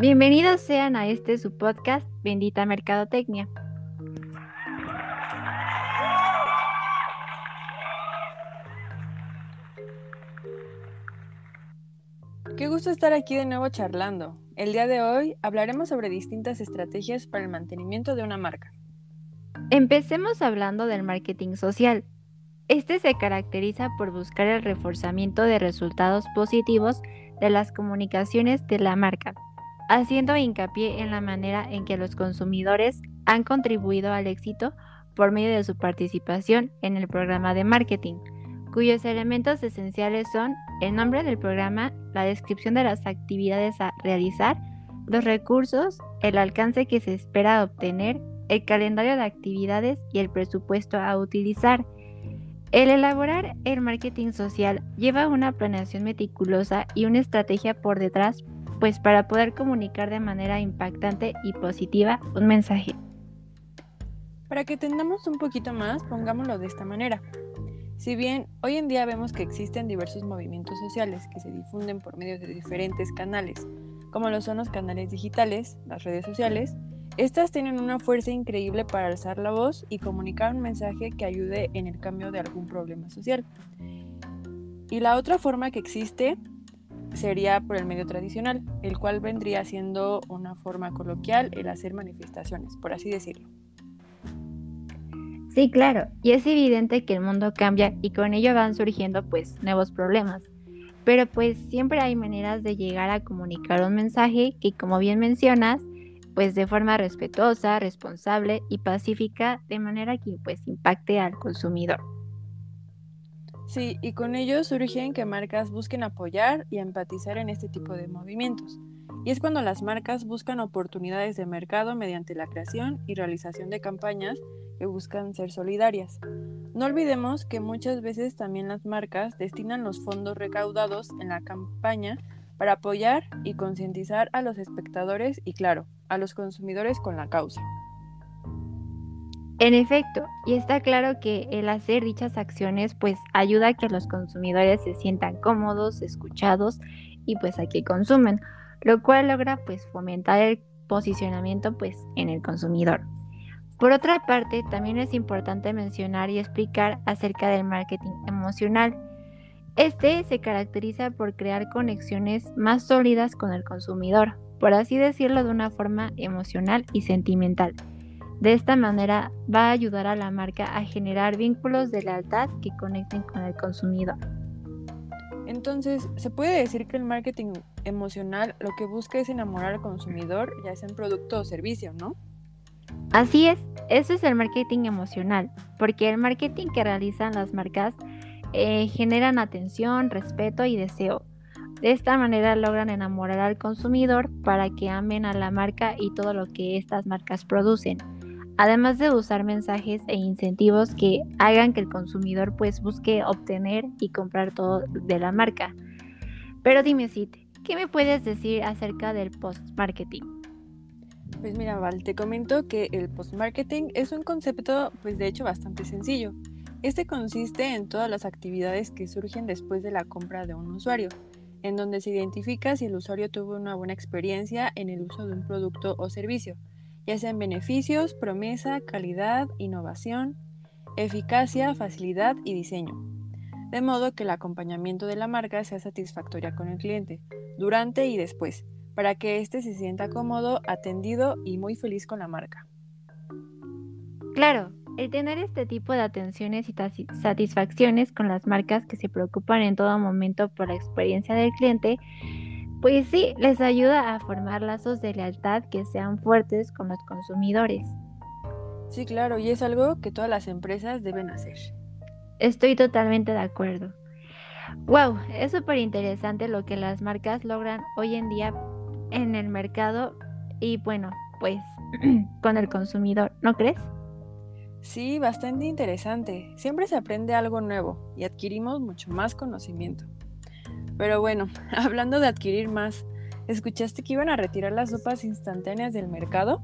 Bienvenidos sean a este su podcast Bendita Mercadotecnia. Qué gusto estar aquí de nuevo charlando. El día de hoy hablaremos sobre distintas estrategias para el mantenimiento de una marca. Empecemos hablando del marketing social. Este se caracteriza por buscar el reforzamiento de resultados positivos de las comunicaciones de la marca, haciendo hincapié en la manera en que los consumidores han contribuido al éxito por medio de su participación en el programa de marketing, cuyos elementos esenciales son el nombre del programa, la descripción de las actividades a realizar, los recursos, el alcance que se espera obtener, el calendario de actividades y el presupuesto a utilizar. El elaborar el marketing social lleva una planeación meticulosa y una estrategia por detrás, pues para poder comunicar de manera impactante y positiva un mensaje. Para que entendamos un poquito más, pongámoslo de esta manera. Si bien hoy en día vemos que existen diversos movimientos sociales que se difunden por medio de diferentes canales, como lo son los canales digitales, las redes sociales, estas tienen una fuerza increíble para alzar la voz y comunicar un mensaje que ayude en el cambio de algún problema social. Y la otra forma que existe sería por el medio tradicional, el cual vendría siendo una forma coloquial el hacer manifestaciones, por así decirlo. Sí, claro, y es evidente que el mundo cambia y con ello van surgiendo pues nuevos problemas. Pero pues siempre hay maneras de llegar a comunicar un mensaje que como bien mencionas, pues de forma respetuosa, responsable y pacífica, de manera que pues impacte al consumidor. Sí, y con ello surgen que marcas busquen apoyar y empatizar en este tipo de movimientos. Y es cuando las marcas buscan oportunidades de mercado mediante la creación y realización de campañas que buscan ser solidarias. No olvidemos que muchas veces también las marcas destinan los fondos recaudados en la campaña para apoyar y concientizar a los espectadores y, claro, a los consumidores con la causa. En efecto, y está claro que el hacer dichas acciones pues ayuda a que los consumidores se sientan cómodos, escuchados y pues a que consumen, lo cual logra pues fomentar el posicionamiento pues en el consumidor. Por otra parte, también es importante mencionar y explicar acerca del marketing emocional, este se caracteriza por crear conexiones más sólidas con el consumidor, por así decirlo de una forma emocional y sentimental. De esta manera va a ayudar a la marca a generar vínculos de lealtad que conecten con el consumidor. Entonces, se puede decir que el marketing emocional lo que busca es enamorar al consumidor, ya sea en producto o servicio, ¿no? Así es, eso es el marketing emocional, porque el marketing que realizan las marcas eh, generan atención, respeto y deseo. De esta manera logran enamorar al consumidor para que amen a la marca y todo lo que estas marcas producen. Además de usar mensajes e incentivos que hagan que el consumidor pues busque obtener y comprar todo de la marca. Pero dime Cite, ¿qué me puedes decir acerca del post-marketing? Pues mira, Val, te comento que el post-marketing es un concepto pues de hecho bastante sencillo. Este consiste en todas las actividades que surgen después de la compra de un usuario, en donde se identifica si el usuario tuvo una buena experiencia en el uso de un producto o servicio, ya sean beneficios, promesa, calidad, innovación, eficacia, facilidad y diseño. De modo que el acompañamiento de la marca sea satisfactoria con el cliente, durante y después, para que éste se sienta cómodo, atendido y muy feliz con la marca. Claro, el tener este tipo de atenciones y satisfacciones con las marcas que se preocupan en todo momento por la experiencia del cliente, pues sí, les ayuda a formar lazos de lealtad que sean fuertes con los consumidores. Sí, claro, y es algo que todas las empresas deben hacer. Estoy totalmente de acuerdo. Wow, es súper interesante lo que las marcas logran hoy en día en el mercado y bueno, pues con el consumidor, ¿no crees? Sí, bastante interesante. Siempre se aprende algo nuevo y adquirimos mucho más conocimiento. Pero bueno, hablando de adquirir más, ¿escuchaste que iban a retirar las sopas instantáneas del mercado?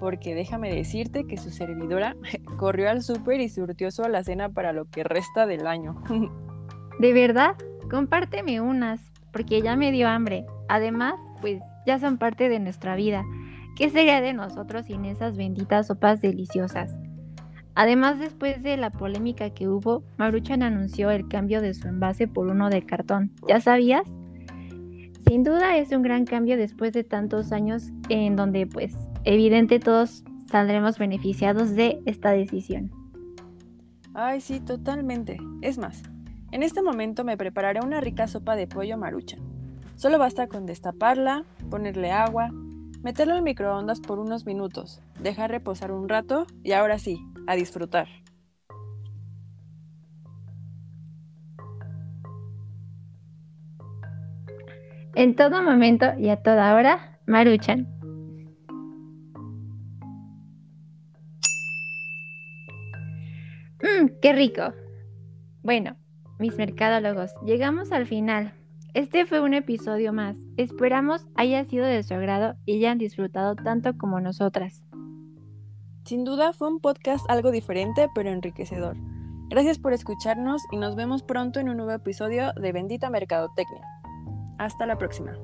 Porque déjame decirte que su servidora corrió al súper y surtió su alacena para lo que resta del año. ¿De verdad? Compárteme unas, porque ya me dio hambre. Además, pues ya son parte de nuestra vida. ¿Qué sería de nosotros sin esas benditas sopas deliciosas? Además, después de la polémica que hubo, Maruchan anunció el cambio de su envase por uno de cartón. ¿Ya sabías? Sin duda es un gran cambio después de tantos años en donde, pues, evidente todos saldremos beneficiados de esta decisión. Ay, sí, totalmente. Es más, en este momento me prepararé una rica sopa de pollo maruchan. Solo basta con destaparla, ponerle agua, meterlo al microondas por unos minutos, dejar reposar un rato y ahora sí, a disfrutar. En todo momento y a toda hora, Maruchan. Mmm, qué rico. Bueno, mis mercadólogos, llegamos al final. Este fue un episodio más. Esperamos haya sido de su agrado y hayan disfrutado tanto como nosotras. Sin duda fue un podcast algo diferente pero enriquecedor. Gracias por escucharnos y nos vemos pronto en un nuevo episodio de Bendita Mercadotecnia. Hasta la próxima.